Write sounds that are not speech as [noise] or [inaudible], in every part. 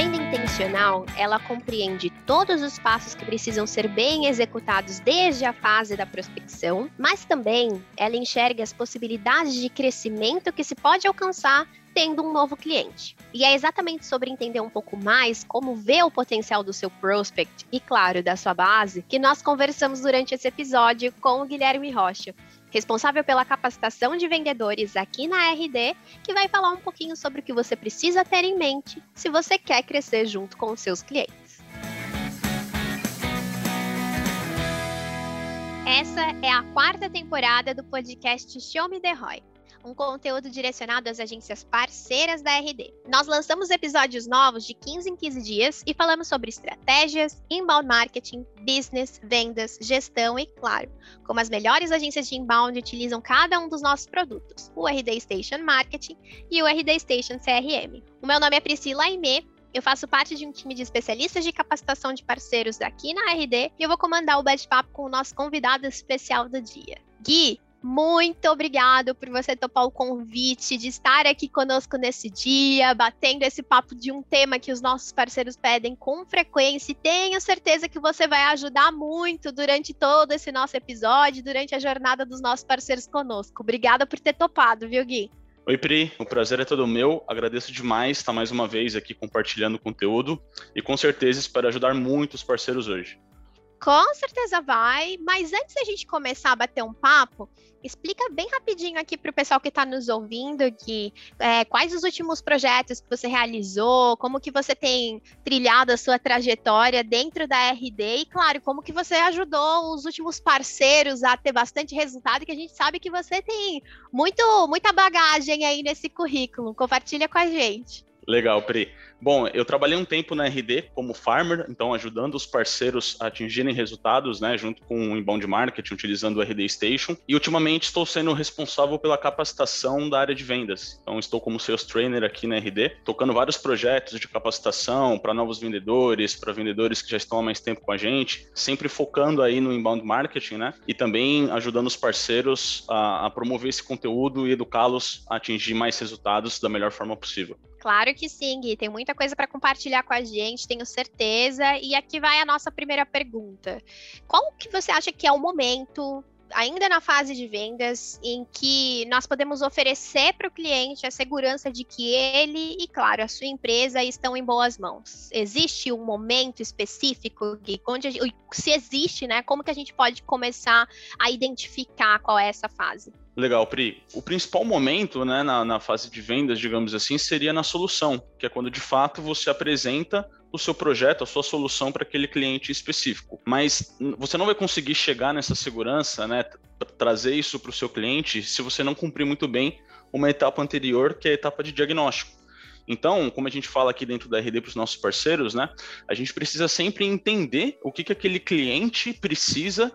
venda intencional, ela compreende todos os passos que precisam ser bem executados desde a fase da prospecção, mas também ela enxerga as possibilidades de crescimento que se pode alcançar tendo um novo cliente. E é exatamente sobre entender um pouco mais como ver o potencial do seu prospect e, claro, da sua base, que nós conversamos durante esse episódio com o Guilherme Rocha, responsável pela capacitação de vendedores aqui na RD, que vai falar um pouquinho sobre o que você precisa ter em mente se você quer crescer junto com os seus clientes. Essa é a quarta temporada do podcast Show Me The Roy um conteúdo direcionado às agências parceiras da RD. Nós lançamos episódios novos de 15 em 15 dias e falamos sobre estratégias, inbound marketing, business, vendas, gestão e, claro, como as melhores agências de inbound utilizam cada um dos nossos produtos, o RD Station Marketing e o RD Station CRM. O meu nome é Priscila Aimee eu faço parte de um time de especialistas de capacitação de parceiros aqui na RD e eu vou comandar o bate-papo com o nosso convidado especial do dia. Gui, muito obrigado por você topar o convite de estar aqui conosco nesse dia, batendo esse papo de um tema que os nossos parceiros pedem com frequência. E tenho certeza que você vai ajudar muito durante todo esse nosso episódio, durante a jornada dos nossos parceiros conosco. Obrigada por ter topado, viu, Gui? Oi, Pri, o prazer é todo meu. Agradeço demais estar mais uma vez aqui compartilhando conteúdo e com certeza espero ajudar muito os parceiros hoje. Com certeza vai, mas antes da gente começar a bater um papo, explica bem rapidinho aqui para o pessoal que está nos ouvindo é, quais os últimos projetos que você realizou, como que você tem trilhado a sua trajetória dentro da RD e, claro, como que você ajudou os últimos parceiros a ter bastante resultado, que a gente sabe que você tem muito, muita bagagem aí nesse currículo. Compartilha com a gente. Legal, Pri. Bom, eu trabalhei um tempo na RD como farmer, então ajudando os parceiros a atingirem resultados, né, junto com o inbound marketing, utilizando o RD Station. E ultimamente estou sendo responsável pela capacitação da área de vendas. Então estou como sales trainer aqui na RD, tocando vários projetos de capacitação para novos vendedores, para vendedores que já estão há mais tempo com a gente, sempre focando aí no inbound marketing, né? E também ajudando os parceiros a, a promover esse conteúdo e educá-los a atingir mais resultados da melhor forma possível. Claro que sim, Gui. Tem muita coisa para compartilhar com a gente, tenho certeza. E aqui vai a nossa primeira pergunta. Qual que você acha que é o momento, ainda na fase de vendas, em que nós podemos oferecer para o cliente a segurança de que ele e, claro, a sua empresa estão em boas mãos? Existe um momento específico, Gui, onde, se existe, né? Como que a gente pode começar a identificar qual é essa fase? Legal, Pri. O principal momento né, na, na, fase de vendas, digamos assim, seria na solução, que é quando de fato você apresenta o seu projeto, a sua solução para aquele cliente específico. Mas você não vai conseguir chegar nessa segurança, né, trazer isso para o seu cliente, se você não cumprir muito bem uma etapa anterior, que é a etapa de diagnóstico. Então, como a gente fala aqui dentro da RD para os nossos parceiros, né, a gente precisa sempre entender o que, que aquele cliente precisa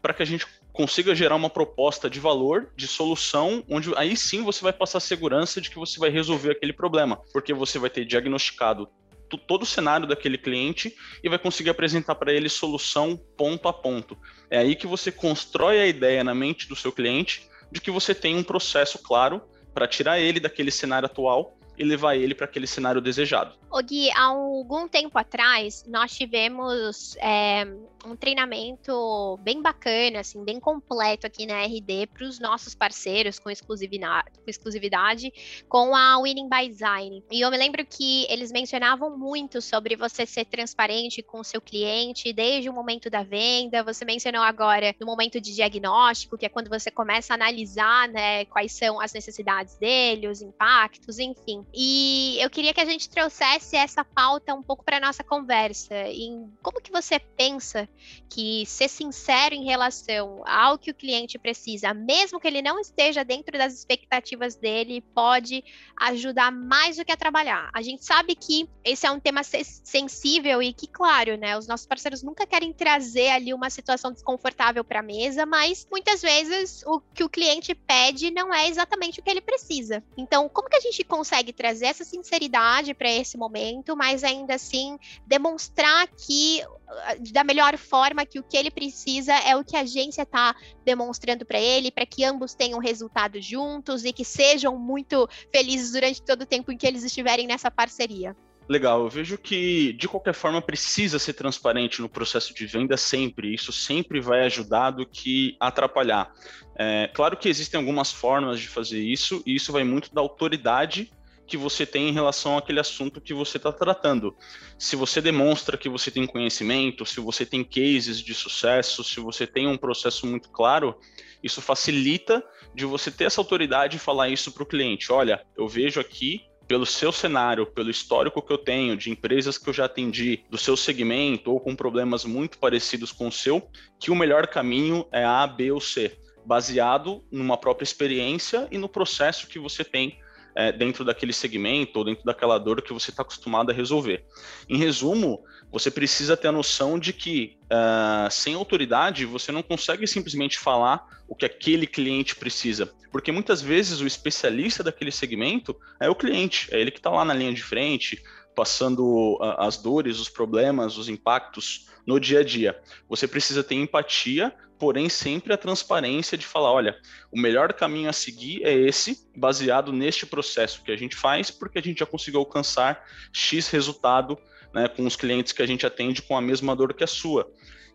para que a gente consiga gerar uma proposta de valor, de solução, onde aí sim você vai passar segurança de que você vai resolver aquele problema, porque você vai ter diagnosticado todo o cenário daquele cliente e vai conseguir apresentar para ele solução ponto a ponto. É aí que você constrói a ideia na mente do seu cliente de que você tem um processo claro para tirar ele daquele cenário atual e levar ele para aquele cenário desejado. O Gui, há algum tempo atrás, nós tivemos é, um treinamento bem bacana, assim, bem completo aqui na RD para os nossos parceiros com exclusividade, com exclusividade, com a Winning by Design. E eu me lembro que eles mencionavam muito sobre você ser transparente com o seu cliente desde o momento da venda. Você mencionou agora no momento de diagnóstico, que é quando você começa a analisar, né, quais são as necessidades dele, os impactos, enfim. E eu queria que a gente trouxesse essa pauta um pouco para nossa conversa. Em como que você pensa que ser sincero em relação ao que o cliente precisa, mesmo que ele não esteja dentro das expectativas dele, pode ajudar mais do que a trabalhar. A gente sabe que esse é um tema sensível e que, claro, né, os nossos parceiros nunca querem trazer ali uma situação desconfortável para a mesa, mas muitas vezes o que o cliente pede não é exatamente o que ele precisa. Então, como que a gente consegue trazer essa sinceridade para esse momento, mas ainda assim demonstrar que ah, da melhor forma que o que ele precisa é o que a agência está demonstrando para ele, para que ambos tenham resultados juntos e que sejam muito felizes durante todo o tempo em que eles estiverem nessa parceria. Legal, eu vejo que de qualquer forma precisa ser transparente no processo de venda sempre. Isso sempre vai ajudar do que atrapalhar. É, claro que existem algumas formas de fazer isso, e isso vai muito da autoridade que você tem em relação àquele assunto que você está tratando. Se você demonstra que você tem conhecimento, se você tem cases de sucesso, se você tem um processo muito claro, isso facilita de você ter essa autoridade e falar isso para o cliente. Olha, eu vejo aqui pelo seu cenário, pelo histórico que eu tenho de empresas que eu já atendi do seu segmento ou com problemas muito parecidos com o seu, que o melhor caminho é A, B ou C, baseado numa própria experiência e no processo que você tem é, dentro daquele segmento ou dentro daquela dor que você está acostumado a resolver. Em resumo, você precisa ter a noção de que uh, sem autoridade você não consegue simplesmente falar o que aquele cliente precisa, porque muitas vezes o especialista daquele segmento é o cliente, é ele que está lá na linha de frente, passando uh, as dores, os problemas, os impactos no dia a dia. Você precisa ter empatia porém sempre a transparência de falar, olha, o melhor caminho a seguir é esse, baseado neste processo que a gente faz, porque a gente já conseguiu alcançar X resultado né, com os clientes que a gente atende com a mesma dor que a sua.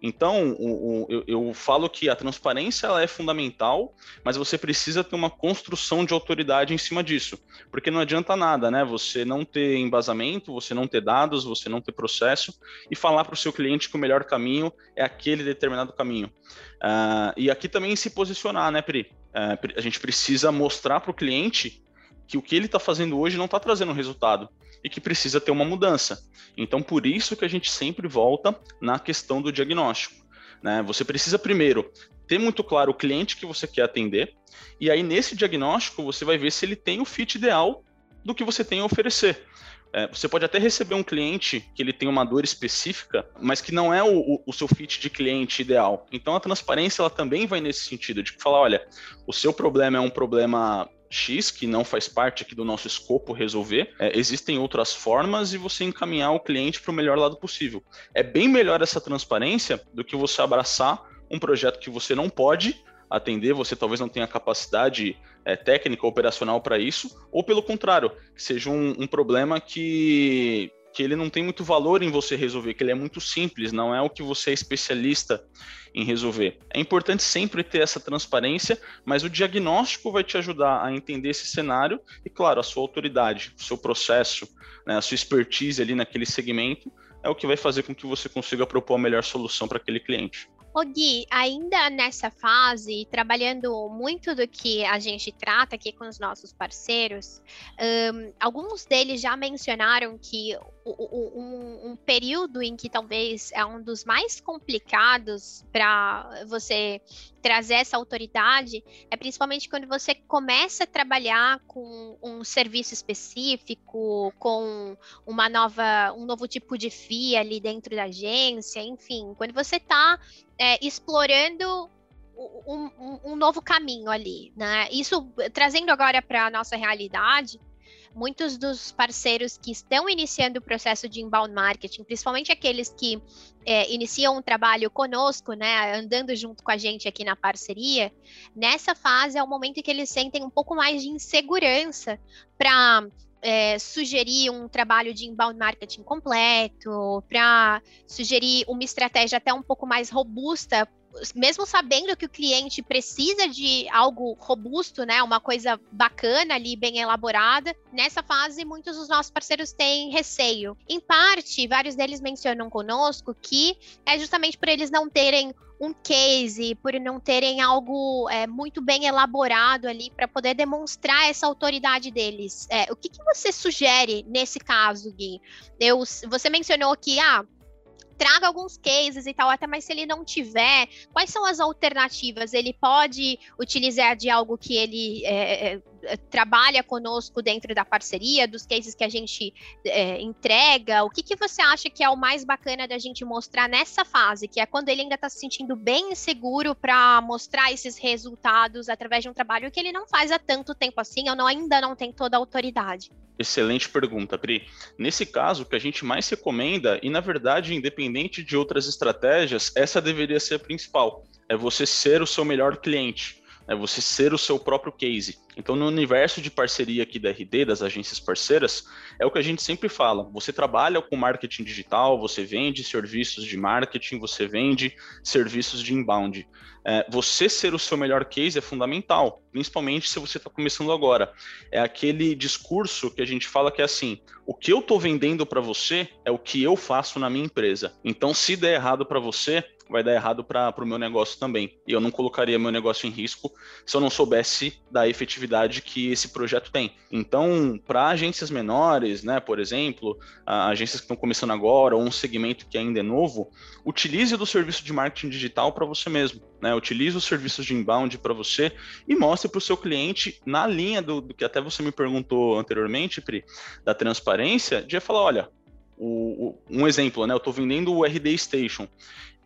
Então, o, o, eu, eu, falo que a transparência é fundamental, mas você precisa ter uma construção de autoridade em cima disso, porque não adianta nada, né? Você não ter embasamento, você não ter dados, você não ter processo e falar para o seu cliente que o melhor caminho é aquele determinado caminho. Uh, e aqui também se posicionar, né, Pri? Uh, a gente precisa mostrar para o cliente que o que ele está fazendo hoje não está trazendo resultado e que precisa ter uma mudança. Então, por isso que a gente sempre volta na questão do diagnóstico. Né? Você precisa primeiro ter muito claro o cliente que você quer atender, e aí nesse diagnóstico você vai ver se ele tem o fit ideal do que você tem a oferecer. É, você pode até receber um cliente que ele tem uma dor específica, mas que não é o, o, seu fit de cliente ideal. Então a transparência ela também vai nesse sentido de falar, olha, o seu problema é um problema X, que não faz parte aqui do nosso escopo resolver, é, existem outras formas e você encaminhar o cliente para o melhor lado possível. É bem melhor essa transparência do que você abraçar um projeto que você não pode atender, você talvez não tenha capacidade é, técnica, operacional para isso, ou pelo contrário, seja um, um problema que que ele não tem muito valor em você resolver, que ele é muito simples, não é o que você é especialista em resolver. É importante sempre ter essa transparência, mas o diagnóstico vai te ajudar a entender esse cenário e, claro, a sua autoridade, o seu processo, né, a sua expertise ali naquele segmento é o que vai fazer com que você consiga propor a melhor solução para aquele cliente. Ô Gui, ainda nessa fase, trabalhando muito do que a gente trata aqui com os nossos parceiros, um, alguns deles já mencionaram que um, um, período em que talvez é um dos mais complicados para você trazer essa autoridade é principalmente quando você começa a trabalhar com um serviço específico, com uma nova, um novo tipo de FIA ali dentro da agência, enfim, quando você está é, explorando um, um, um, novo caminho ali, né? Isso trazendo agora para a nossa realidade, muitos dos parceiros que estão iniciando o processo de inbound marketing, principalmente aqueles que é, iniciam um trabalho conosco, né, andando junto com a gente aqui na parceria, nessa fase é o momento em que eles sentem um pouco mais de insegurança para é, sugerir um trabalho de inbound marketing completo, para sugerir uma estratégia até um pouco mais robusta mesmo sabendo que o cliente precisa de algo robusto, né, uma coisa bacana ali, bem elaborada, nessa fase muitos dos nossos parceiros têm receio. Em parte, vários deles mencionam conosco que é justamente por eles não terem um case, por não terem algo é, muito bem elaborado ali para poder demonstrar essa autoridade deles. É, o que, que, você sugere nesse caso, Gui? Eu, você mencionou que ah, traga alguns cases e tal, até mas se ele não tiver, quais são as alternativas? Ele pode utilizar de algo que ele é, é, é trabalha conosco dentro da parceria, dos cases que a gente é, entrega? O que, que você acha que é o mais bacana da gente mostrar nessa fase, que é quando ele ainda está se sentindo bem inseguro para mostrar esses resultados através de um trabalho que ele não faz há tanto tempo assim, ou não, ainda não tem toda a autoridade? Excelente pergunta, Pri. Nesse caso, o que a gente mais recomenda, e na verdade, independente de outras estratégias, essa deveria ser a principal: é você ser o seu melhor cliente. É você ser o seu próprio case. Então, no universo de parceria aqui da RD, das agências parceiras, é o que a gente sempre fala. Você trabalha com marketing digital, você vende serviços de marketing, você vende serviços de inbound. É, você ser o seu melhor case é fundamental, principalmente se você está começando agora. É aquele discurso que a gente fala que é assim: o que eu estou vendendo para você é o que eu faço na minha empresa. Então, se der errado para você, vai dar errado para o meu negócio também. E eu não colocaria meu negócio em risco se eu não soubesse da efetividade que esse projeto tem. Então, para agências menores, né, por exemplo, agências que estão começando agora, ou um segmento que ainda é novo, utilize do serviço de marketing digital para você mesmo. Né? Utilize os serviços de inbound para você e mostre para o seu cliente, na linha do, do, que até você me perguntou anteriormente, Pri, da transparência, de falar: olha, o, o, um exemplo, né? Eu estou vendendo o RD Station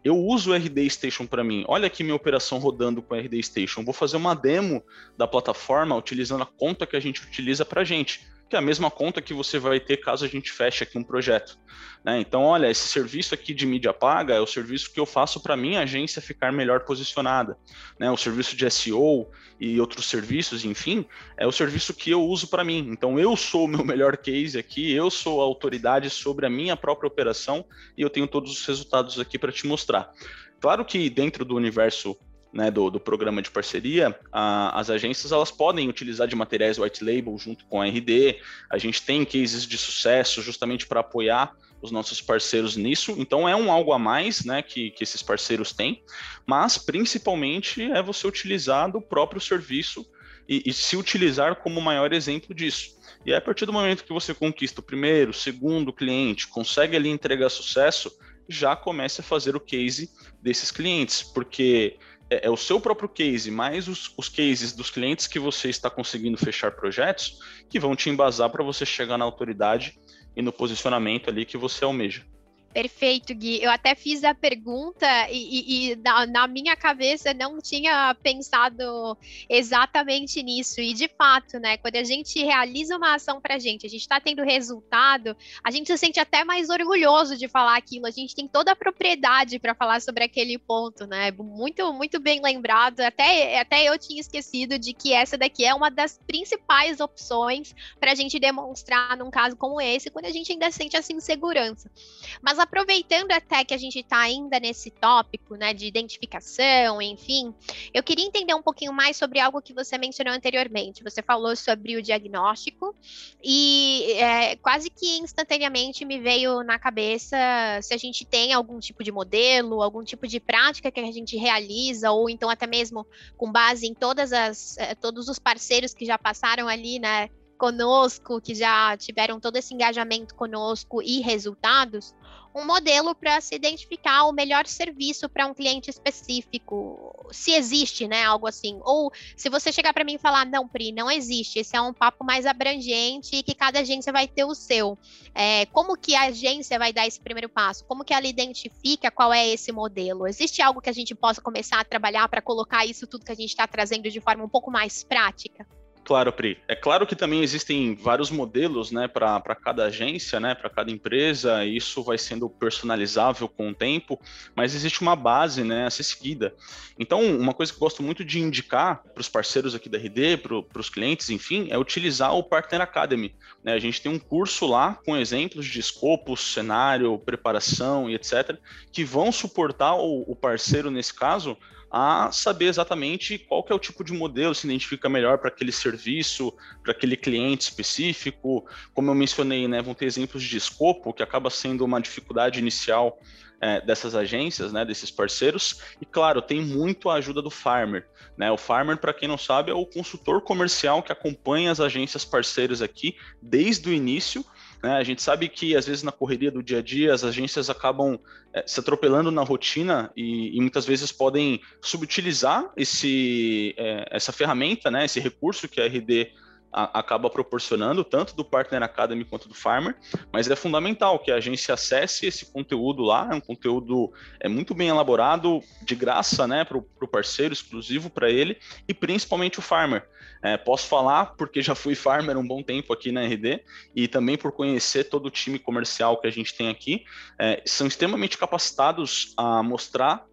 eu uso o RD Station para mim. Olha aqui minha operação rodando com o RD Station. Vou fazer uma demo da plataforma utilizando a conta que a gente utiliza para gente que é a mesma conta que você vai ter caso a gente feche aqui um projeto. Né? Então, olha, esse serviço aqui de mídia paga é o serviço que eu faço para minha agência ficar melhor posicionada. Né? O serviço de SEO e outros serviços, enfim, é o serviço que eu uso para mim. Então, eu sou o meu melhor case aqui, eu sou a autoridade sobre a minha própria operação e eu tenho todos os resultados aqui para te mostrar. Claro que dentro do universo né, do, do, programa de parceria, a, as agências elas podem utilizar de materiais white label junto com a RD. A gente tem cases de sucesso justamente para apoiar os nossos parceiros nisso. Então é um algo a mais né, que, que esses parceiros têm, mas principalmente é você utilizar do próprio serviço e, e se utilizar como maior exemplo disso. E a partir do momento que você conquista o primeiro, segundo cliente, consegue ali entregar sucesso, já comece a fazer o case desses clientes, porque é, é, o seu próprio case, mais os, os cases dos clientes que você está conseguindo fechar projetos, que vão te embasar para você chegar na autoridade e no posicionamento ali que você almeja. Perfeito, Gui. Eu até fiz a pergunta e, e, e na, na, minha cabeça não tinha pensado exatamente nisso. E de fato, né? Quando a gente realiza uma ação para a gente, a gente está tendo resultado, a gente se sente até mais orgulhoso de falar aquilo. A gente tem toda a propriedade para falar sobre aquele ponto, né? Muito, muito bem lembrado. Até, até eu tinha esquecido de que essa daqui é uma das principais opções para a gente demonstrar num caso como esse, quando a gente ainda sente essa insegurança. Mas a aproveitando até que a gente está ainda nesse tópico, né, de identificação, enfim, eu queria entender um pouquinho mais sobre algo que você mencionou anteriormente. Você falou sobre o diagnóstico e é, quase que instantaneamente me veio na cabeça se a gente tem algum tipo de modelo, algum tipo de prática que a gente realiza, ou então até mesmo com base em todas as, é, todos os parceiros que já passaram ali, né? Conosco, que já tiveram todo esse engajamento conosco e resultados, um modelo para se identificar o melhor serviço para um cliente específico, se existe, né, algo assim. Ou se você chegar para mim e falar, não, Pri, não existe, esse é um papo mais abrangente e que cada agência vai ter o seu. É, como que a agência vai dar esse primeiro passo? Como que ela identifica qual é esse modelo? Existe algo que a gente possa começar a trabalhar para colocar isso tudo que a gente está trazendo de forma um pouco mais prática? Claro, Pri. É claro que também existem vários modelos né, para cada agência, né, para cada empresa, e isso vai sendo personalizável com o tempo, mas existe uma base né, a ser seguida. Então, uma coisa que eu gosto muito de indicar para os parceiros aqui da RD, para os clientes, enfim, é utilizar o Partner Academy. Né? A gente tem um curso lá com exemplos de escopo, cenário, preparação e etc., que vão suportar o, o parceiro, nesse caso, a saber exatamente qual é o tipo de modelo se identifica melhor para aquele serviço, para aquele cliente específico. Como eu mencionei, né, vão ter exemplos de escopo, que acaba sendo uma dificuldade inicial é, dessas agências, né, desses parceiros. E claro, tem muito a ajuda do Farmer. Né? O Farmer, para quem não sabe, é o consultor comercial que acompanha as agências parceiras aqui desde o início né? A gente sabe que, às vezes, na correria do dia a dia, as agências acabam é, se atropelando na rotina e, e, muitas vezes podem subutilizar esse, é, essa ferramenta, né, esse recurso que a RD a, acaba proporcionando, tanto do Partner Academy quanto do Farmer, mas é fundamental que a agência acesse esse conteúdo lá, é um conteúdo é muito bem elaborado, de graça, né, para o parceiro, exclusivo para ele, e principalmente o Farmer. É, posso falar porque já fui Farmer um bom tempo aqui na RD, e também por conhecer todo o time comercial que a gente tem aqui, é, são extremamente capacitados a mostrar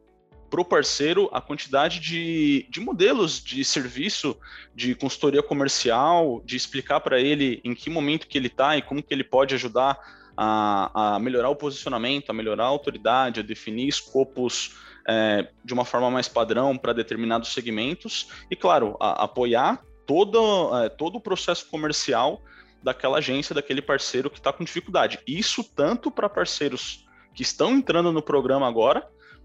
pro parceiro a quantidade de, de modelos de serviço de consultoria comercial, de explicar para ele em que momento que ele está e como que ele pode ajudar a, a, melhorar o posicionamento, a melhorar a autoridade, a definir escopos é, de uma forma mais padrão para determinados segmentos e, claro, a, apoiar todo, é, todo o processo comercial daquela agência, daquele parceiro que está com dificuldade. Isso tanto para parceiros que estão entrando no programa agora,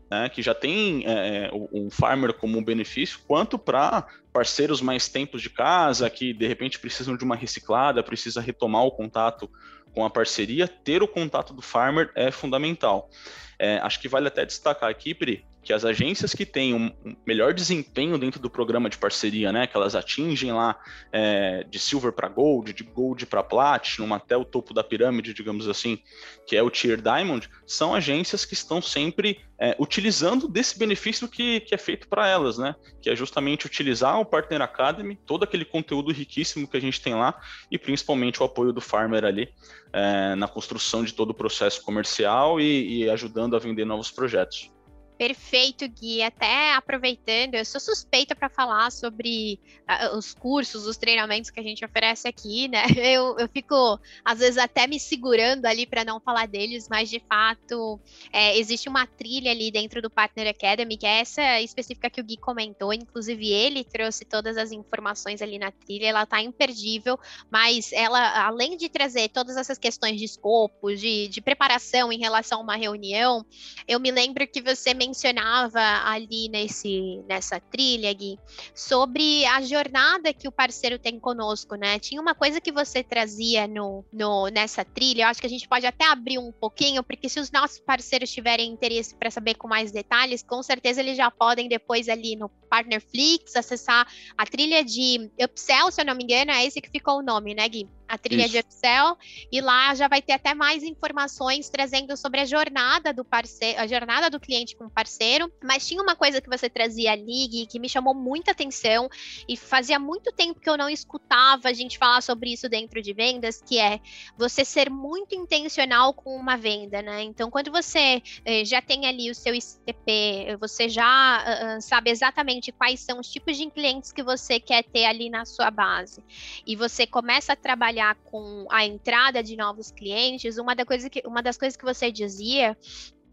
né, que já tem é, é o, farmer como um benefício, quanto para parceiros mais tempos de casa, que de repente precisam de uma reciclada, precisa retomar o contato com a parceria, ter o contato do farmer é fundamental. É, acho que vale até destacar aqui, Pri, que as agências que têm um melhor desempenho dentro do programa de parceria, né, que elas atingem lá é, de silver para gold, de gold para platinum, até o topo da pirâmide, digamos assim, que é o tier diamond, são agências que estão sempre é, utilizando desse benefício que, que é feito para elas, né, que é justamente utilizar o Partner Academy, todo aquele conteúdo riquíssimo que a gente tem lá e principalmente o apoio do farmer ali é, na construção de todo o processo comercial e, e ajudando a vender novos projetos. Perfeito, Gui. Até aproveitando, eu sou suspeita para falar sobre uh, os cursos, os treinamentos que a gente oferece aqui, né? [laughs] Eu, eu fico, às vezes, até me segurando ali para não falar deles, mas de fato, é, existe uma trilha ali dentro do Partner Academy, que é essa específica que o Gui comentou. Inclusive, ele trouxe todas as informações ali na trilha, ela tá imperdível, mas ela, além de trazer todas essas questões de escopo, de, de preparação em relação a uma reunião, eu me lembro que você mencionou mencionava ali nesse, nessa trilha, Gui, sobre a jornada que o parceiro tem conosco, né? Tinha uma coisa que você trazia no, no, nessa trilha, eu acho que a gente pode até abrir um pouquinho, porque se os nossos parceiros tiverem interesse para saber com mais detalhes, com certeza eles já podem depois ali no Partnerflix acessar a trilha de Upsell, se eu não me engano, é esse que ficou o nome, né, Gui? A trilha Isso. de Excel, e lá já vai ter até mais informações trazendo sobre a jornada do parceiro, a jornada do cliente com o parceiro. Mas tinha uma coisa que você trazia ali, que me chamou muita atenção, e fazia muito tempo que eu não escutava a gente falar sobre isso dentro de vendas, que é você ser muito intencional com uma venda, né? Então, quando você eh, já tem ali o seu ICP, você já uh, sabe exatamente quais são os tipos de clientes que você quer ter ali na sua base, e você começa a trabalhar trabalhar com a entrada de novos clientes, uma, da coisa que, uma das coisas que você dizia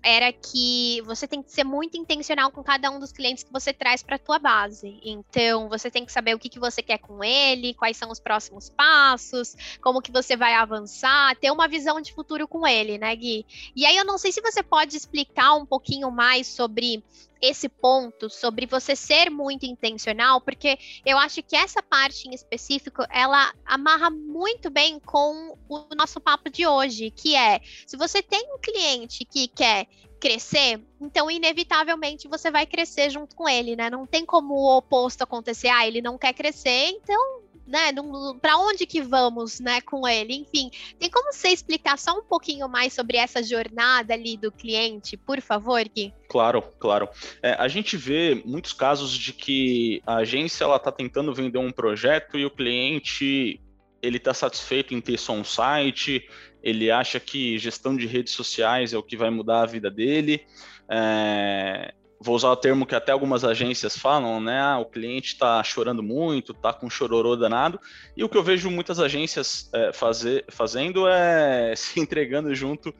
era que você tem que ser muito intencional com cada um dos clientes que você traz para a tua base. Então, você tem que saber o que, que você quer com ele, quais são os próximos passos, como que você vai avançar, ter uma visão de futuro com ele, né, Gui? E aí eu não sei se você pode explicar um pouquinho mais sobre esse ponto sobre você ser muito intencional, porque eu acho que essa parte em específico ela amarra muito bem com o nosso papo de hoje, que é se você tem um cliente que quer crescer, então inevitavelmente você vai crescer junto com ele, né? Não tem como o oposto acontecer, ah, ele não quer crescer, então né, para onde que vamos, né, com ele? Enfim, tem como você explicar só um pouquinho mais sobre essa jornada ali do cliente, por favor, Gui? Claro, claro. É, a gente vê muitos casos de que a agência ela está tentando vender um projeto e o cliente ele está satisfeito em ter só um site, ele acha que gestão de redes sociais é o que vai mudar a vida dele. É, vou usar o termo que até algumas agências falam, né? Ah, o cliente está chorando muito, está com chororô danado. E o que eu vejo muitas agências é, fazer, fazendo é [laughs] se entregando junto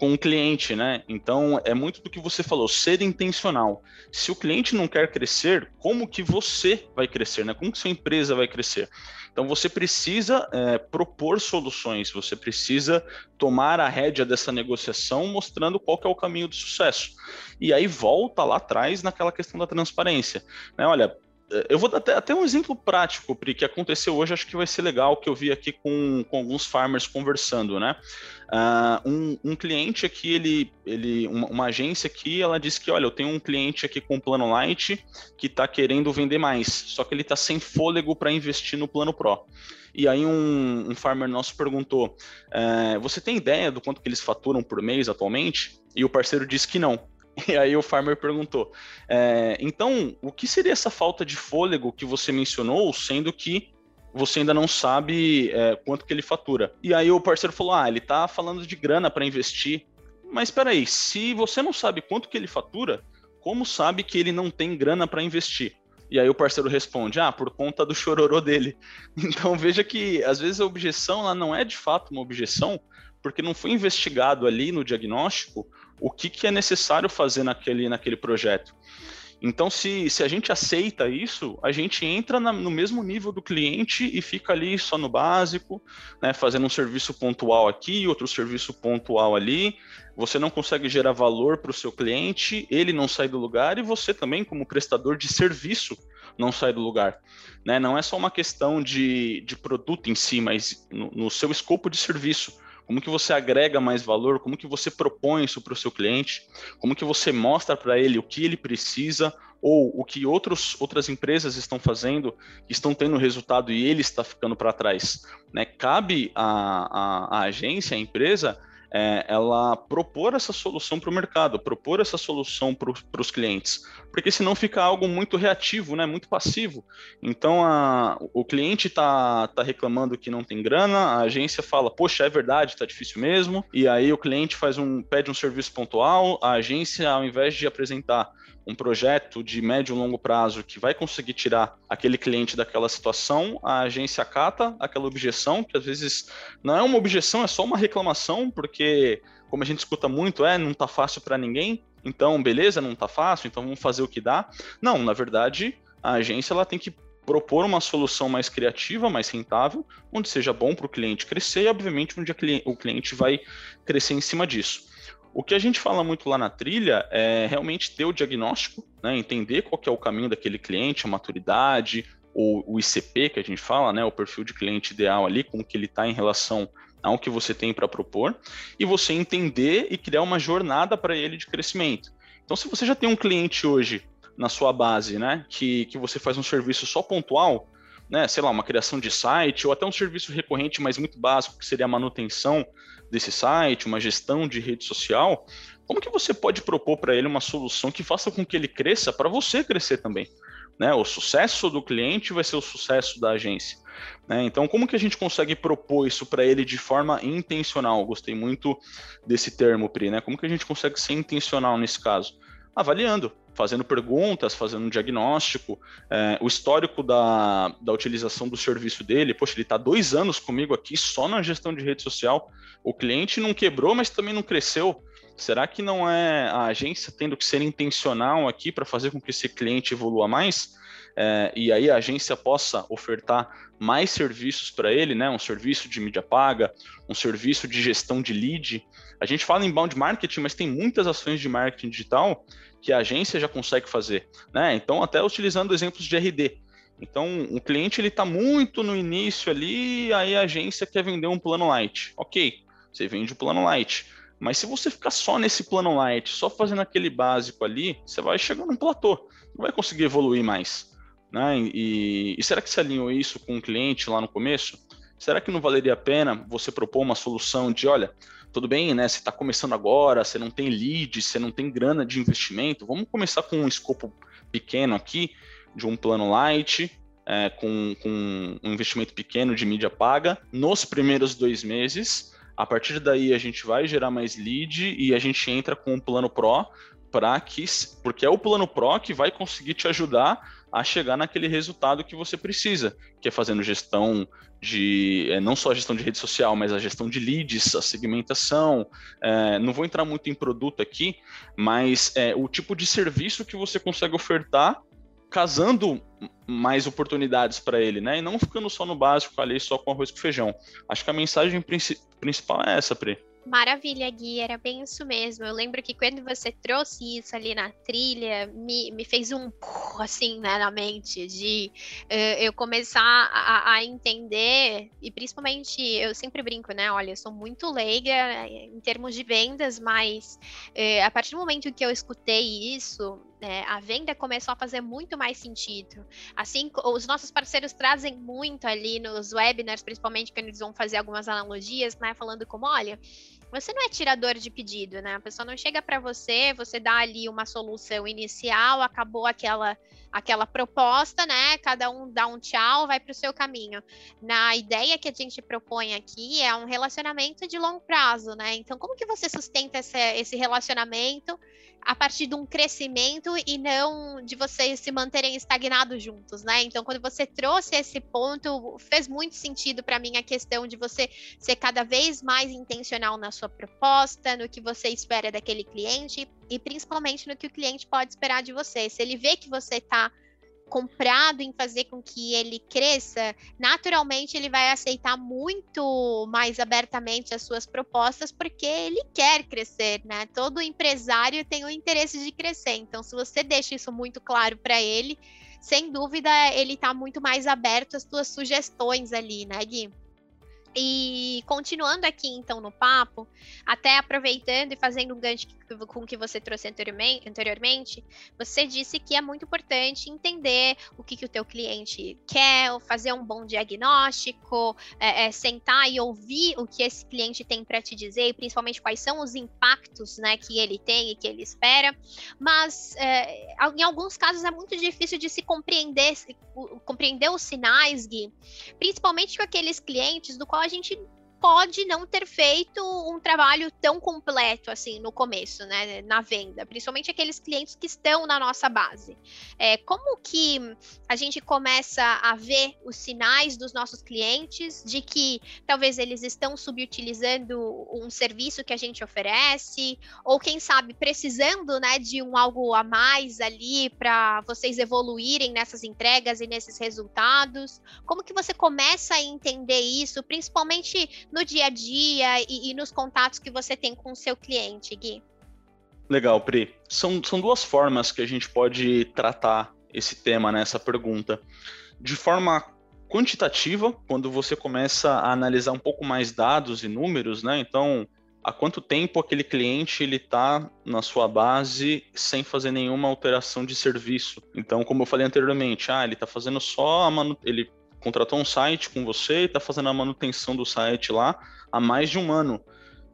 com o cliente, né? Então é muito do que você falou, ser intencional. Se o cliente não quer crescer, como que você vai crescer, né? Como que sua empresa vai crescer? Então você precisa é, propor soluções, você precisa tomar a rédea dessa negociação, mostrando qual é o caminho do sucesso. E aí volta lá atrás naquela questão da transparência. Né? Olha, eu vou dar até, até, um exemplo prático, Pri, que aconteceu hoje, acho que vai ser legal, que eu vi aqui com, com alguns farmers conversando, né? Uh, um, um, cliente aqui, ele, ele uma, uma, agência aqui, ela disse que, olha, eu tenho um cliente aqui com plano light que está querendo vender mais, só que ele está sem fôlego para investir no plano pro. E aí um, um farmer nosso perguntou, uh, você tem ideia do quanto que eles faturam por mês atualmente? E o parceiro disse que não. [laughs] E aí o farmer perguntou: é, então, o que seria essa falta de fôlego que você mencionou, sendo que você ainda não sabe é, quanto que ele fatura? E aí o parceiro falou: ah, ele tá falando de grana para investir. Mas espera aí, se você não sabe quanto que ele fatura, como sabe que ele não tem grana para investir? E aí o parceiro responde: ah, por conta do chororô dele. [laughs] Então veja que às vezes a objeção não é de fato uma objeção, porque não foi investigado ali no diagnóstico o que, que é necessário fazer naquele, naquele projeto. Então, se, se a gente aceita isso, a gente entra na, no mesmo nível do cliente e fica ali só no básico, né, fazendo um serviço pontual aqui, outro serviço pontual ali. Você não consegue gerar valor para o seu cliente, ele não sai do lugar e você também, como prestador de serviço, não sai do lugar. Né? Não é só uma questão de, de produto em si, mas no, no seu escopo de serviço como que você agrega mais valor, como que você propõe isso para o seu cliente, como que você mostra para ele o que ele precisa ou o que outros, outras empresas estão fazendo, estão tendo resultado e ele está ficando para trás. Né? Cabe à, à agência, à empresa, é, ela propor essa solução para o mercado, propor essa solução para os clientes, porque senão fica algo muito reativo, né, muito passivo. Então a, o cliente está tá reclamando que não tem grana, a agência fala, poxa, é verdade, está difícil mesmo, e aí o cliente faz um pede um serviço pontual, a agência, ao invés de apresentar um projeto de médio e longo prazo que vai conseguir tirar aquele cliente daquela situação, a agência acata aquela objeção, que às vezes não é uma objeção, é só uma reclamação, porque, como a gente escuta muito, é, não está fácil para ninguém, então, beleza, não está fácil, então vamos fazer o que dá. Não, na verdade, a agência ela tem que propor uma solução mais criativa, mais rentável, onde seja bom para o cliente crescer e, obviamente, onde o cliente vai crescer em cima disso. O que a gente fala muito lá na trilha é realmente ter o diagnóstico, né, entender qual é o caminho daquele cliente, a maturidade, ou o ICP que a gente fala, né, o perfil de cliente ideal ali, como que ele está em relação ao que você tem para propor, e você entender e criar uma jornada para ele de crescimento. Então, se você já tem um cliente hoje na sua base, né, que, que você faz um serviço só pontual, né, sei lá, uma criação de site, ou até um serviço recorrente, mas muito básico, que seria a manutenção desse site, uma gestão de rede social, como que você pode propor para ele uma solução que faça com que ele cresça para você crescer também? Né? O sucesso do cliente vai ser o sucesso da agência. Né? Então, como que a gente consegue propor isso para ele de forma intencional? Gostei muito desse termo, Pri. Né? Como que a gente consegue ser intencional nesse caso? Avaliando, fazendo perguntas, fazendo um diagnóstico, é, o histórico da, da utilização do serviço dele. Poxa, ele está dois anos comigo aqui só na gestão de rede social. O cliente não quebrou, mas também não cresceu. Será que não é a agência tendo que ser intencional aqui para fazer com que esse cliente evolua mais? É, e aí a agência possa ofertar mais serviços para ele, né? Um serviço de mídia paga, um serviço de gestão de lead. A gente fala em bound marketing, mas tem muitas ações de marketing digital que a agência já consegue fazer, né? Então, até utilizando exemplos de RD. Então, o cliente ele está muito no início ali, aí a agência quer vender um plano light. Ok, você vende o plano light. Mas se você ficar só nesse plano light, só fazendo aquele básico ali, você vai chegar num platô, não vai conseguir evoluir mais. Né? E, e será que se alinhou isso com o cliente lá no começo? Será que não valeria a pena você propor uma solução de, olha, tudo bem, né? Você está começando agora, você não tem lead, você não tem grana de investimento. Vamos começar com um escopo pequeno aqui, de um plano light, é, com, com um investimento pequeno de mídia paga, nos primeiros dois meses. A partir daí a gente vai gerar mais lead e a gente entra com um plano Pro para que, porque é o plano Pro que vai conseguir te ajudar a chegar naquele resultado que você precisa, que é fazendo gestão de é, não só a gestão de rede social, mas a gestão de leads, a segmentação. É, não vou entrar muito em produto aqui, mas é, o tipo de serviço que você consegue ofertar casando mais oportunidades para ele, né? E não ficando só no básico ali, só com arroz com feijão. Acho que a mensagem principal é essa, Pri. Maravilha, Gui, era bem isso mesmo. Eu lembro que quando você trouxe isso ali na trilha, me, me fez um assim né, na mente de uh, eu começar a, a, entender, e principalmente eu sempre brinco, né? Olha, eu sou muito leiga eh, em termos de vendas, mas uh, a partir do momento que eu escutei isso, é, a venda começou a fazer muito mais sentido. Assim, os nossos parceiros trazem muito ali nos webinars, principalmente quando eles vão fazer algumas analogias, né? Falando como, olha, você não é tirador de pedido, né? A pessoa não chega para você, você dá ali uma solução inicial, acabou aquela aquela proposta, né? Cada um dá um tchau, vai para o seu caminho. Na ideia que a gente propõe aqui é um relacionamento de longo prazo, né? Então, como que você sustenta esse, esse relacionamento a partir de um crescimento e não de vocês se manterem estagnados juntos, né? Então, quando você trouxe esse ponto, fez muito sentido para mim a questão de você ser cada vez mais intencional na sua proposta, no que você espera daquele cliente e principalmente no que o cliente pode esperar de você. Se ele vê que você está comprado em fazer com que ele cresça, naturalmente ele vai aceitar muito mais abertamente as suas propostas, porque ele quer crescer, né? Todo empresário tem o interesse de crescer. Então, se você deixa isso muito claro para ele, sem dúvida ele está muito mais aberto às suas sugestões ali, né, Gui? E continuando aqui então no papo, até aproveitando e fazendo um gancho com o que você trouxe anteriormente, você disse que é muito importante entender o que, que o teu cliente quer, fazer um bom diagnóstico, é, é, sentar e ouvir o que esse cliente tem para te dizer, e principalmente quais são os impactos né, que ele tem e que ele espera. Mas é, em alguns casos é muito difícil de se compreender, compreender os sinais, Gui, principalmente com aqueles clientes do qual a gente pode não ter feito um trabalho tão completo assim no começo, né, na venda, principalmente aqueles clientes que estão na nossa base. É, como que a gente começa a ver os sinais dos nossos clientes de que talvez eles estão subutilizando um serviço que a gente oferece, ou quem sabe precisando, né, de um algo a mais ali para vocês evoluírem nessas entregas e nesses resultados? Como que você começa a entender isso, principalmente no dia a dia e, e nos contatos que você tem com o seu cliente, Gui? Legal, Pri. São, são duas formas que a gente pode tratar esse tema, né, essa pergunta. De forma quantitativa, quando você começa a analisar um pouco mais dados e números, né? Então, há quanto tempo aquele cliente ele está na sua base sem fazer nenhuma alteração de serviço? Então, como eu falei anteriormente, ah, ele está fazendo só a manu... ele contratou um site com você e está fazendo a manutenção do site lá há mais de um ano.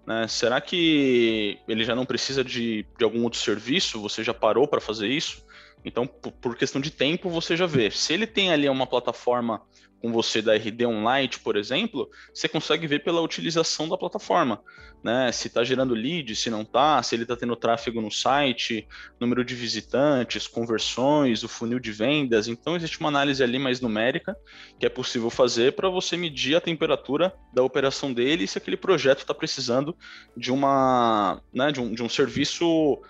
Né? Será que ele já não precisa de, de algum outro serviço? Você já parou para fazer isso? Então, por questão de tempo, você já vê. Se ele tem ali uma plataforma com você da RD Online, por exemplo, você consegue ver pela utilização da plataforma, né? Se está gerando lead, se não está, se ele está tendo tráfego no site, número de visitantes, conversões, o funil de vendas. Então existe uma análise ali mais numérica que é possível fazer para você medir a temperatura da operação dele e se aquele projeto está precisando de uma, né, de um, de um serviço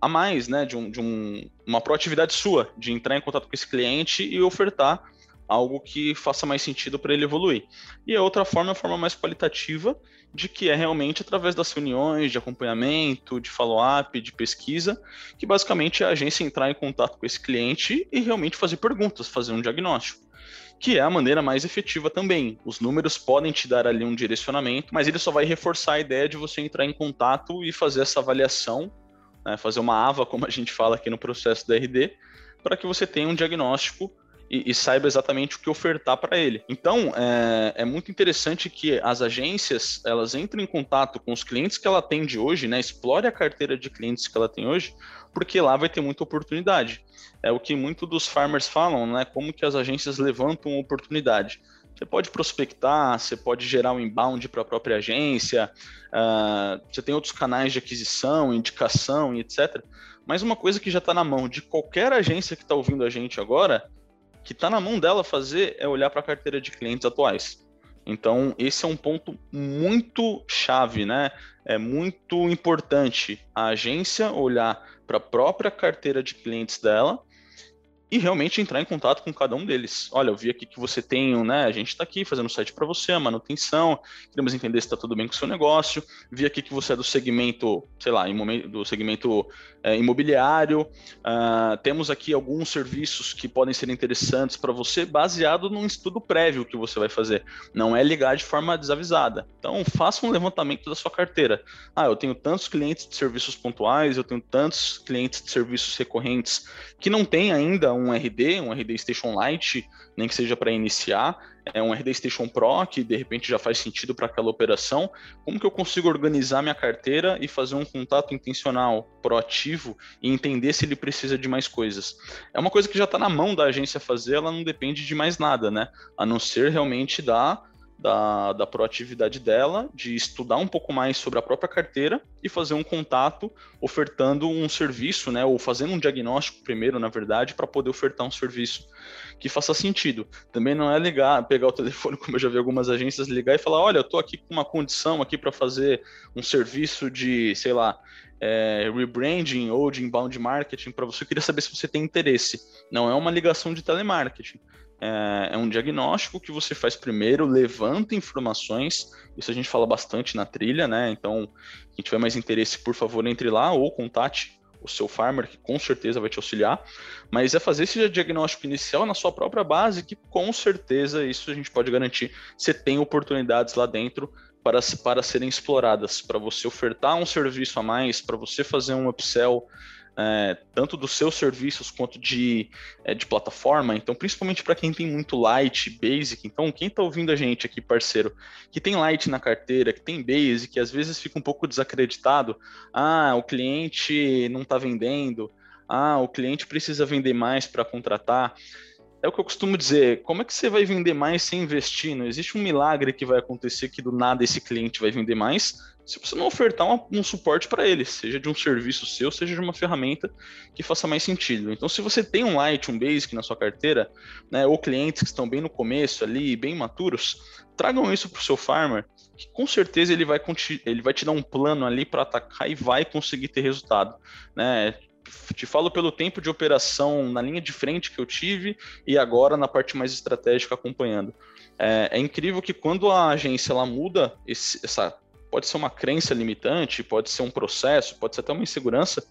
a mais, né, de, um, de um, uma proatividade sua, de entrar em contato com esse cliente e ofertar algo que faça mais sentido para ele evoluir. E a outra forma é a forma mais qualitativa, de que é realmente através das reuniões de acompanhamento, de follow-up, de pesquisa, que basicamente é a agência entrar em contato com esse cliente e realmente fazer perguntas, fazer um diagnóstico. Que é a maneira mais efetiva também. Os números podem te dar ali um direcionamento, mas ele só vai reforçar a ideia de você entrar em contato e fazer essa avaliação, né, fazer uma AVA, como a gente fala aqui no processo da RD, para que você tenha um diagnóstico e, e saiba exatamente o que ofertar para ele. Então, é, é, muito interessante que as agências elas entrem em contato com os clientes que ela atende hoje, né? Explore a carteira de clientes que ela tem hoje, porque lá vai ter muita oportunidade. É o que muitos dos farmers falam, né? Como que as agências levantam oportunidade. Você pode prospectar, você pode gerar um inbound para a própria agência, uh, você tem outros canais de aquisição, indicação e etc. Mas uma coisa que já está na mão de qualquer agência que está ouvindo a gente agora que está na mão dela fazer é olhar para a carteira de clientes atuais. Então, esse é um ponto muito chave, né? É muito importante a agência olhar para a própria carteira de clientes dela e realmente entrar em contato com cada um deles. Olha, eu vi aqui que você tem, né? A gente está aqui fazendo site para você, a manutenção, queremos entender se está tudo bem com o seu negócio. Vi aqui que você é do segmento, sei lá, do segmento é, imobiliário. Uh, temos aqui alguns serviços que podem ser interessantes para você, baseado num estudo prévio que você vai fazer. Não é ligar de forma desavisada. Então, faça um levantamento da sua carteira. Ah, eu tenho tantos clientes de serviços pontuais, eu tenho tantos clientes de serviços recorrentes que não tem ainda RD, um RD Station Lite, nem que seja para iniciar, é um RD Station Pro que de repente já faz sentido para aquela operação. Como que eu consigo organizar minha carteira e fazer um contato intencional, proativo e entender se ele precisa de mais coisas? É uma coisa que já está na mão da agência fazer, ela não depende de mais nada, né? A não ser realmente da da, da proatividade dela, de estudar um pouco mais sobre a própria carteira e fazer um contato ofertando um serviço, né, ou fazendo um diagnóstico primeiro, na verdade, para poder ofertar um serviço que faça sentido. Também não é ligar, pegar o [laughs] telefone, como eu já vi algumas agências ligar e falar, olha, eu estou aqui com uma condição aqui para fazer um serviço de, sei lá, é, rebranding ou de inbound marketing para você, eu queria saber se você tem interesse. Não é uma ligação de telemarketing é, é um diagnóstico que você faz primeiro, levanta informações, isso a gente fala bastante na trilha, né? Então, quem tiver mais interesse, por favor, entre lá ou contate o seu farmer, que com certeza vai te auxiliar, mas é fazer esse diagnóstico inicial na sua própria base, que com certeza isso a gente pode garantir, você tem oportunidades lá dentro para, para serem exploradas, para você ofertar um serviço a mais, para você fazer um upsell, é, tanto dos seus serviços quanto de, é, de plataforma. Então, principalmente para quem tem muito Light, Basic. Então, quem está ouvindo a gente aqui, parceiro, que tem Light na carteira, que tem Basic, que às vezes fica um pouco desacreditado. Ah, o cliente não está vendendo. Ah, o cliente precisa vender mais para contratar. É o que eu costumo dizer, como é que você vai vender mais sem investir? Não existe um milagre que vai acontecer que do nada esse cliente vai vender mais se você não ofertar um, um suporte para ele, seja de um serviço seu, seja de uma ferramenta que faça mais sentido. Então, se você tem um Light, um Basic na sua carteira, né, ou clientes que estão bem no começo ali, bem maturos, tragam isso para o seu farmer, que com certeza ele vai, ele vai te dar um plano ali para atacar e vai conseguir ter resultado. Né? te falo pelo tempo de operação na linha de frente que eu tive e agora na parte mais estratégica acompanhando. É, é incrível que quando a agência ela muda esse, essa pode ser uma crença limitante, pode ser um processo, pode ser até uma insegurança.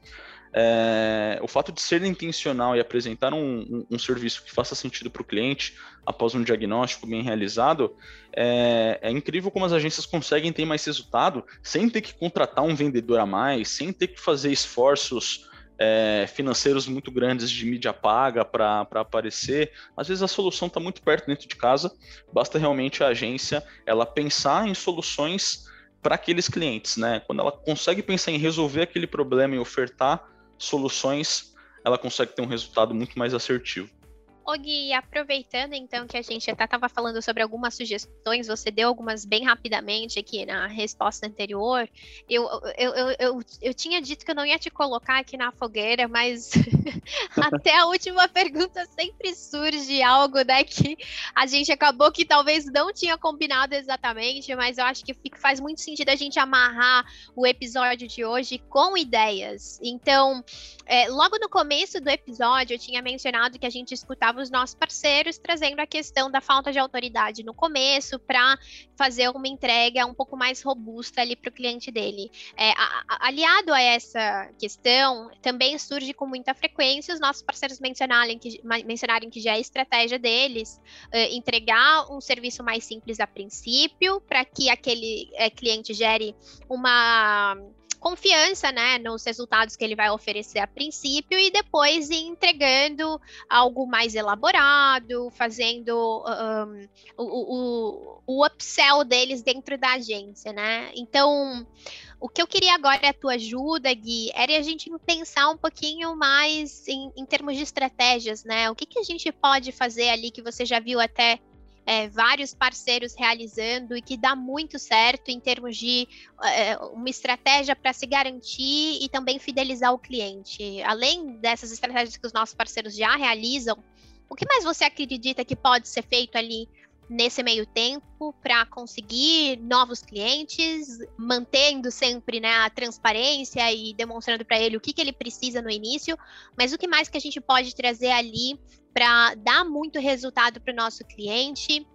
É, o fato de ser intencional e apresentar um, um, um serviço que faça sentido para o cliente após um diagnóstico bem realizado, é, é, incrível como as agências conseguem ter mais resultado sem ter que contratar um vendedor a mais, sem ter que fazer esforços é, financeiros muito grandes de mídia paga para aparecer. Às vezes a solução está muito perto dentro de casa, basta realmente a agência ela pensar em soluções para aqueles clientes, né? Quando ela consegue pensar em resolver aquele problema e ofertar soluções, ela consegue ter um resultado muito mais assertivo. Ô Gui, aproveitando então que a gente até estava falando sobre algumas sugestões, você deu algumas bem rapidamente aqui na resposta anterior. Eu, eu, eu, eu, eu tinha dito que eu não ia te colocar aqui na fogueira, mas [laughs] até a última pergunta sempre surge algo né, que a gente acabou que talvez não tinha combinado exatamente, mas eu acho que faz muito sentido a gente amarrar o episódio de hoje com ideias. Então, é, logo no começo do episódio, eu tinha mencionado que a gente escutava os nossos parceiros trazendo a questão da falta de autoridade no começo para fazer uma entrega um pouco mais robusta ali para o cliente dele. É, a, a, aliado a essa questão, também surge com muita frequência os nossos parceiros mencionarem que, mencionarem que já é estratégia deles uh, entregar um serviço mais simples a princípio, para que aquele é, cliente gere uma confiança, né, nos resultados que ele vai oferecer a princípio e depois entregando algo mais elaborado, fazendo um, o, o, o upsell deles dentro da agência, né? Então, o que eu queria agora é a tua ajuda, Gui, era a gente pensar um pouquinho mais em, em termos de estratégias, né? O que, que a gente pode fazer ali que você já viu até é, vários parceiros realizando e que dá muito certo em termos de é, uma estratégia para se garantir e também fidelizar o cliente. Além dessas estratégias que os nossos parceiros já realizam, o que mais você acredita que pode ser feito ali nesse meio tempo para conseguir novos clientes, mantendo sempre né, a transparência e demonstrando para ele o que, que ele precisa no início, mas o que mais que a gente pode trazer ali para dar muito resultado para o nosso cliente.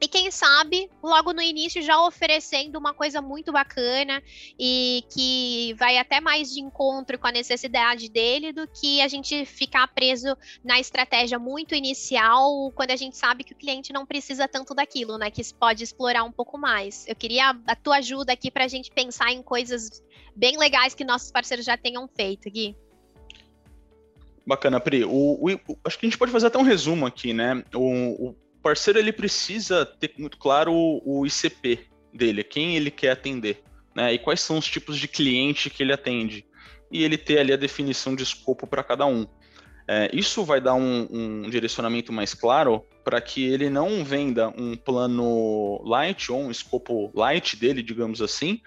E quem sabe, logo no início, já oferecendo uma coisa muito bacana e que vai até mais de encontro com a necessidade dele do que a gente ficar preso na estratégia muito inicial, quando a gente sabe que o cliente não precisa tanto daquilo, né? Que pode explorar um pouco mais. Eu queria a tua ajuda aqui para a gente pensar em coisas bem legais que nossos parceiros já tenham feito, Gui. Bacana, Pri. O, o, acho que a gente pode fazer até um resumo aqui, né? O, o parceiro ele precisa ter muito claro o, ICP dele, quem ele quer atender, né? E quais são os tipos de cliente que ele atende. E ele ter ali a definição de escopo para cada um. É, isso vai dar um, um, direcionamento mais claro para que ele não venda um plano light ou um escopo light dele, digamos assim,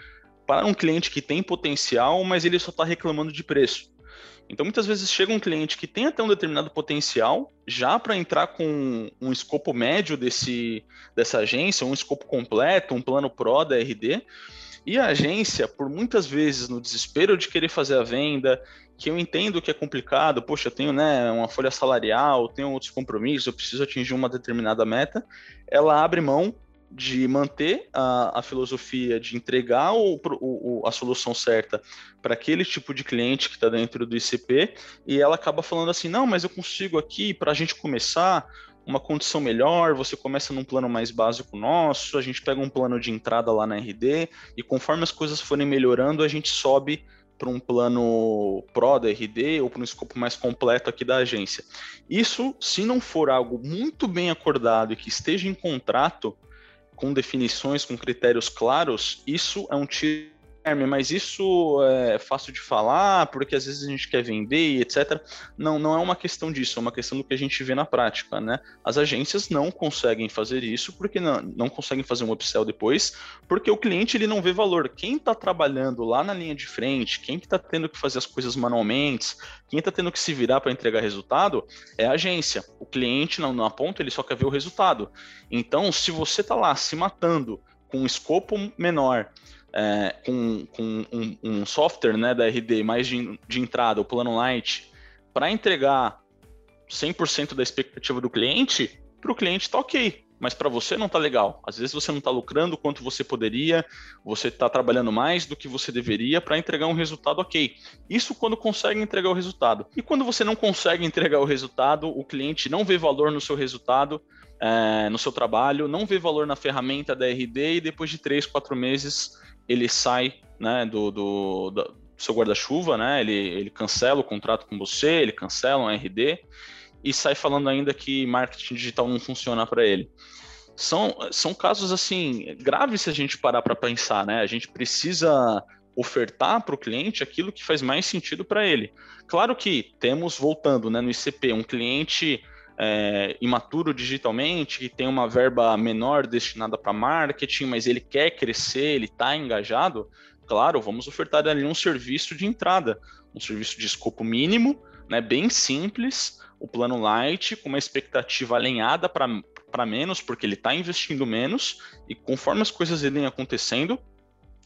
para um cliente que tem potencial, mas ele só está reclamando de preço. Então, muitas vezes chega um cliente que tem até um determinado potencial, já para entrar com um escopo médio desse, dessa agência, um escopo completo, um plano Pro da RD, e a agência, por muitas vezes, no desespero de querer fazer a venda, que eu entendo que é complicado, poxa, eu tenho né, uma folha salarial, tenho outros compromissos, eu preciso atingir uma determinada meta, ela abre mão de manter a, a filosofia de entregar o, o, a solução certa para aquele tipo de cliente que está dentro do ICP e ela acaba falando assim, não, mas eu consigo aqui para a gente começar uma condição melhor, você começa num plano mais básico nosso, a gente pega um plano de entrada lá na RD e conforme as coisas forem melhorando, a gente sobe para um plano Pro da RD ou para um escopo mais completo aqui da agência. Isso, se não for algo muito bem acordado e que esteja em contrato, com definições, com critérios claros, isso é um tiro mas isso é fácil de falar, porque às vezes a gente quer vender etc. Não, não é uma questão disso, é uma questão do que a gente vê na prática, né? As agências não conseguem fazer isso porque não, não conseguem fazer um upsell depois, porque o cliente ele não vê valor. Quem está trabalhando lá na linha de frente, quem está tendo que fazer as coisas manualmente, quem está tendo que se virar para entregar resultado é a agência. O cliente, na, na ponta, ele só quer ver o resultado. Então, se você está lá se matando com um escopo menor, é, com, com um, um, software né, da RD mais de, de entrada, o plano light, para entregar 100% da expectativa do cliente, para o cliente está ok, mas para você não está legal. Às vezes você não está lucrando quanto você poderia, você está trabalhando mais do que você deveria para entregar um resultado ok. Isso quando consegue entregar o resultado. E quando você não consegue entregar o resultado, o cliente não vê valor no seu resultado, é, no seu trabalho, não vê valor na ferramenta da RD e depois de três, quatro meses ele sai né, do, do, do seu guarda-chuva, né, ele, ele cancela o contrato com você, ele cancela um RD e sai falando ainda que marketing digital não funciona para ele. São, são casos assim graves se a gente parar para pensar, né? A gente precisa ofertar para o cliente aquilo que faz mais sentido para ele. Claro que temos, voltando né, no ICP, um cliente é, imaturo digitalmente, que tem uma verba menor destinada para marketing, mas ele quer crescer, ele está engajado, claro, vamos ofertar ali um serviço de entrada, um serviço de escopo mínimo, né, bem simples, o plano light, com uma expectativa alinhada para menos, porque ele está investindo menos, e conforme as coisas irem acontecendo,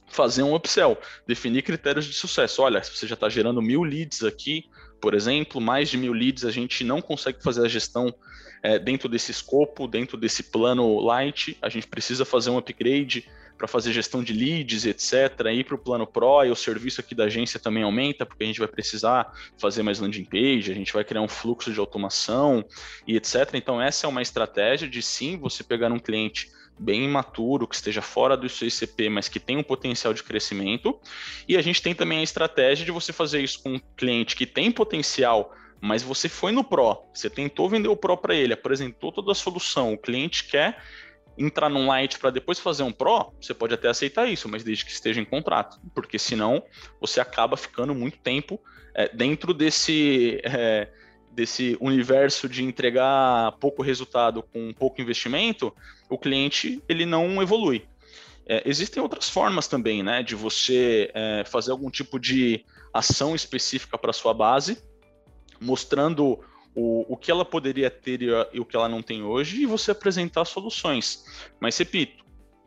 fazer um upsell, definir critérios de sucesso. Olha, você já está gerando mil leads aqui, por exemplo, mais de mil leads, a gente não consegue fazer a gestão é, dentro desse escopo, dentro desse plano light, a gente precisa fazer um upgrade para fazer gestão de leads, etc. Ir para o plano Pro e o serviço aqui da agência também aumenta, porque a gente vai precisar fazer mais landing page, a gente vai criar um fluxo de automação e etc. Então, essa é uma estratégia de sim você pegar um cliente bem imaturo, que esteja fora do seu ICP, mas que tem um potencial de crescimento. E a gente tem também a estratégia de você fazer isso com um cliente que tem potencial, mas você foi no Pro, você tentou vender o Pro para ele, apresentou toda a solução, o cliente quer entrar num Light para depois fazer um Pro, você pode até aceitar isso, mas desde que esteja em contrato, porque senão você acaba ficando muito tempo é, dentro desse. É, desse universo de entregar pouco resultado com pouco investimento, o cliente ele não evolui. É, existem outras formas também, né, de você é, fazer algum tipo de ação específica para sua base, mostrando o, o que ela poderia ter e, e o que ela não tem hoje, e você apresentar soluções. Mas repito,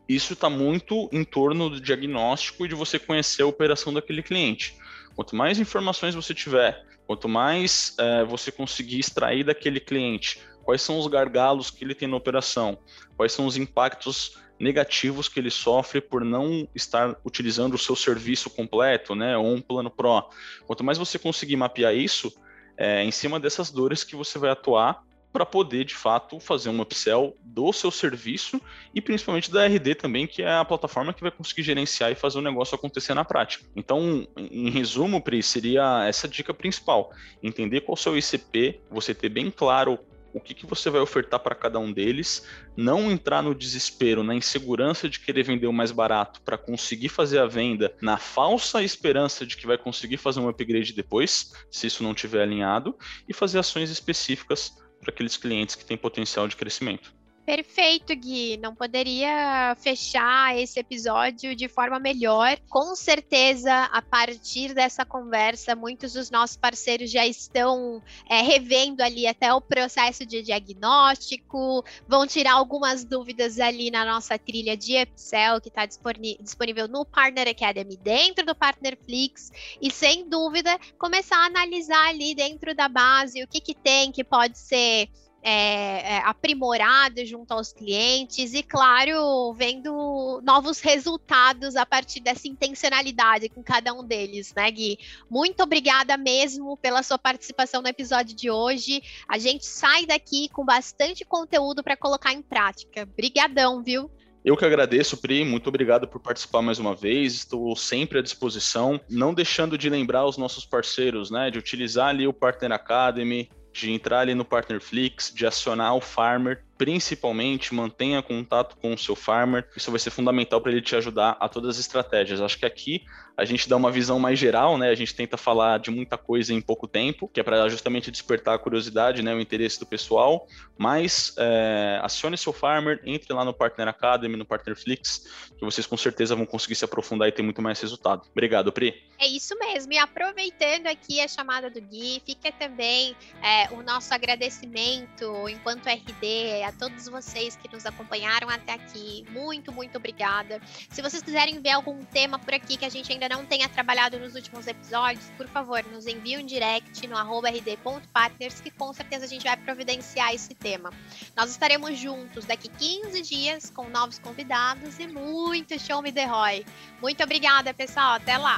isso está muito em torno do diagnóstico e de você conhecer a operação daquele cliente. Quanto mais informações você tiver, quanto mais é, você conseguir extrair daquele cliente quais são os gargalos que ele tem na operação, quais são os impactos negativos que ele sofre por não estar utilizando o seu serviço completo, né, ou um plano Pro. Quanto mais você conseguir mapear isso, é em cima dessas dores que você vai atuar para poder, de fato, fazer um upsell do seu serviço e principalmente da RD também, que é a plataforma que vai conseguir gerenciar e fazer o negócio acontecer na prática. Então, em resumo, Pri, seria essa dica principal: entender qual é o seu ICP, você ter bem claro o que, que você vai ofertar para cada um deles, não entrar no desespero, na insegurança de querer vender o mais barato para conseguir fazer a venda, na falsa esperança de que vai conseguir fazer um upgrade depois, se isso não estiver alinhado, e fazer ações específicas para aqueles clientes que têm potencial de crescimento. Perfeito, Gui. Não poderia fechar esse episódio de forma melhor. Com certeza, a partir dessa conversa, muitos dos nossos parceiros já estão é, revendo ali até o processo de diagnóstico, vão tirar algumas dúvidas ali na nossa trilha de Excel, que está disponível no Partner Academy, dentro do Partnerflix, e sem dúvida, começar a analisar ali dentro da base o que, que tem que pode ser é, é, aprimorado junto aos clientes e, claro, vendo novos resultados a partir dessa intencionalidade com cada um deles, né, Gui? Muito obrigada mesmo pela sua participação no episódio de hoje. A gente sai daqui com bastante conteúdo para colocar em prática. Obrigadão, viu? Eu que agradeço, Pri, muito obrigado por participar mais uma vez. Estou sempre à disposição, não deixando de lembrar os nossos parceiros, né, de utilizar ali o Partner Academy, de entrar ali no Partnerflix, de acionar o Farmer, principalmente mantenha contato com o seu farmer. Isso vai ser fundamental para ele te ajudar a todas as estratégias. Acho que aqui a gente dá uma visão mais geral, né? A gente tenta falar de muita coisa em pouco tempo, que é para justamente despertar a curiosidade, né? O interesse do pessoal. Mas é, acione seu farmer, entre lá no Partner Academy, no Partnerflix, que vocês com certeza vão conseguir se aprofundar e ter muito mais resultado. Obrigado, Pri. É isso mesmo. E aproveitando aqui a chamada do Gui, fica também é, o nosso agradecimento enquanto RD a todos vocês que nos acompanharam até aqui. Muito, muito obrigada. Se vocês quiserem ver algum tema por aqui que a gente ainda não tenha trabalhado nos últimos episódios, por favor, nos envie um direct no rd.partners que com certeza a gente vai providenciar esse tema. Nós estaremos juntos daqui 15 dias com novos convidados e muito show me the Roy. Muito obrigada, pessoal. Até lá!